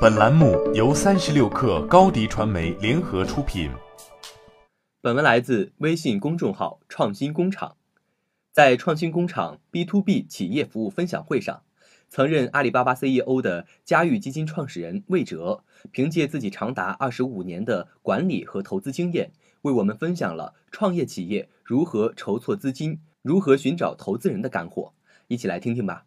本栏目由三十六氪高低传媒联合出品。本文来自微信公众号“创新工厂”。在创新工厂 B to B 企业服务分享会上，曾任阿里巴巴 CEO 的嘉裕基金创始人魏哲，凭借自己长达二十五年的管理和投资经验，为我们分享了创业企业如何筹措资金、如何寻找投资人的干货。一起来听听吧。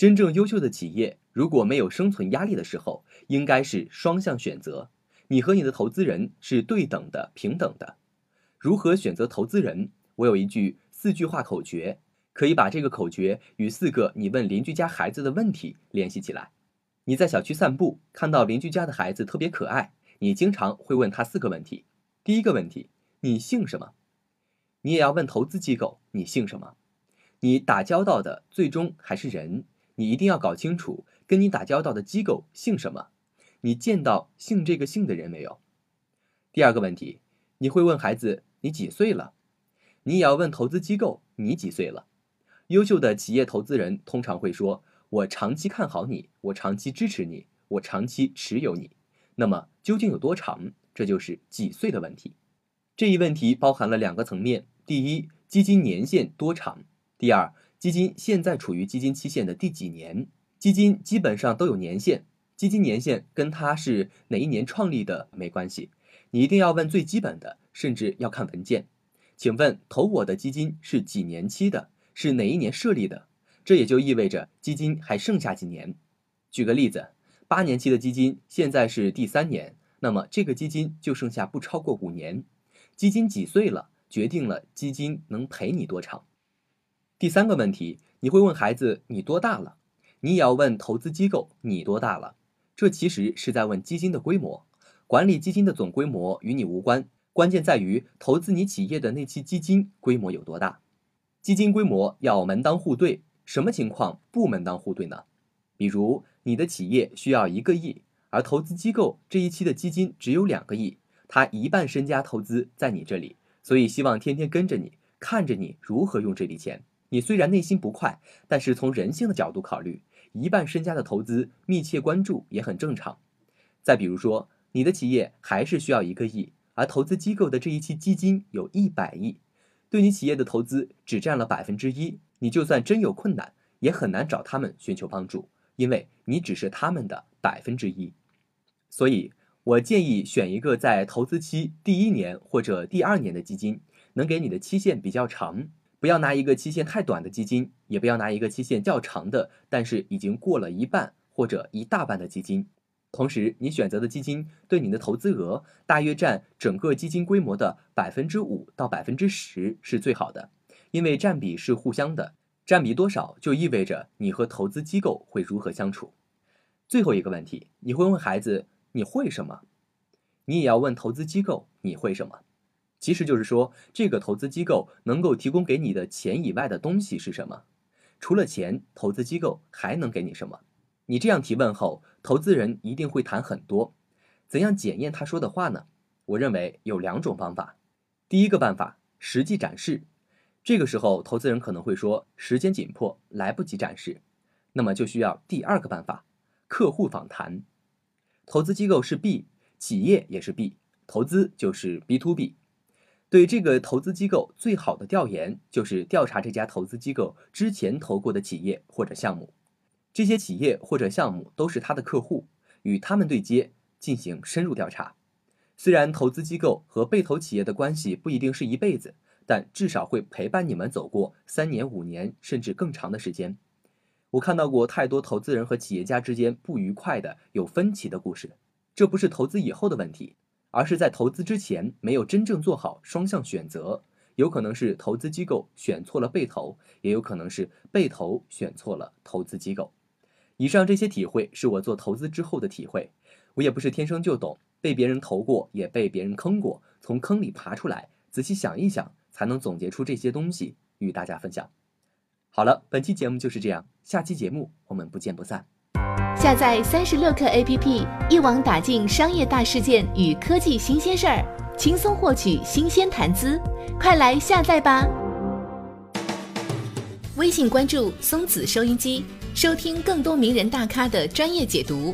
真正优秀的企业，如果没有生存压力的时候，应该是双向选择。你和你的投资人是对等的、平等的。如何选择投资人？我有一句四句话口诀，可以把这个口诀与四个你问邻居家孩子的问题联系起来。你在小区散步，看到邻居家的孩子特别可爱，你经常会问他四个问题。第一个问题，你姓什么？你也要问投资机构，你姓什么？你打交道的最终还是人。你一定要搞清楚，跟你打交道的机构姓什么？你见到姓这个姓的人没有？第二个问题，你会问孩子你几岁了？你也要问投资机构你几岁了？优秀的企业投资人通常会说：“我长期看好你，我长期支持你，我长期持有你。”那么究竟有多长？这就是几岁的问题。这一问题包含了两个层面：第一，基金年限多长；第二。基金现在处于基金期限的第几年？基金基本上都有年限，基金年限跟它是哪一年创立的没关系，你一定要问最基本的，甚至要看文件。请问投我的基金是几年期的？是哪一年设立的？这也就意味着基金还剩下几年。举个例子，八年期的基金现在是第三年，那么这个基金就剩下不超过五年。基金几岁了，决定了基金能陪你多长。第三个问题，你会问孩子你多大了？你也要问投资机构你多大了？这其实是在问基金的规模。管理基金的总规模与你无关，关键在于投资你企业的那期基金规模有多大。基金规模要门当户对，什么情况不门当户对呢？比如你的企业需要一个亿，而投资机构这一期的基金只有两个亿，他一半身家投资在你这里，所以希望天天跟着你，看着你如何用这笔钱。你虽然内心不快，但是从人性的角度考虑，一半身家的投资密切关注也很正常。再比如说，你的企业还是需要一个亿，而投资机构的这一期基金有一百亿，对你企业的投资只占了百分之一，你就算真有困难，也很难找他们寻求帮助，因为你只是他们的百分之一。所以我建议选一个在投资期第一年或者第二年的基金，能给你的期限比较长。不要拿一个期限太短的基金，也不要拿一个期限较长的，但是已经过了一半或者一大半的基金。同时，你选择的基金对你的投资额大约占整个基金规模的百分之五到百分之十是最好的，因为占比是互相的，占比多少就意味着你和投资机构会如何相处。最后一个问题，你会问孩子你会什么？你也要问投资机构你会什么？其实就是说，这个投资机构能够提供给你的钱以外的东西是什么？除了钱，投资机构还能给你什么？你这样提问后，投资人一定会谈很多。怎样检验他说的话呢？我认为有两种方法。第一个办法，实际展示。这个时候，投资人可能会说时间紧迫，来不及展示。那么就需要第二个办法，客户访谈。投资机构是 B，企业也是 B，投资就是 B to B。对这个投资机构最好的调研，就是调查这家投资机构之前投过的企业或者项目。这些企业或者项目都是他的客户，与他们对接进行深入调查。虽然投资机构和被投企业的关系不一定是一辈子，但至少会陪伴你们走过三年、五年甚至更长的时间。我看到过太多投资人和企业家之间不愉快的、有分歧的故事，这不是投资以后的问题。而是在投资之前没有真正做好双向选择，有可能是投资机构选错了被投，也有可能是被投选错了投资机构。以上这些体会是我做投资之后的体会，我也不是天生就懂，被别人投过，也被别人坑过，从坑里爬出来，仔细想一想，才能总结出这些东西与大家分享。好了，本期节目就是这样，下期节目我们不见不散。下载三十六课 APP，一网打尽商业大事件与科技新鲜事儿，轻松获取新鲜谈资。快来下载吧！微信关注松子收音机，收听更多名人大咖的专业解读。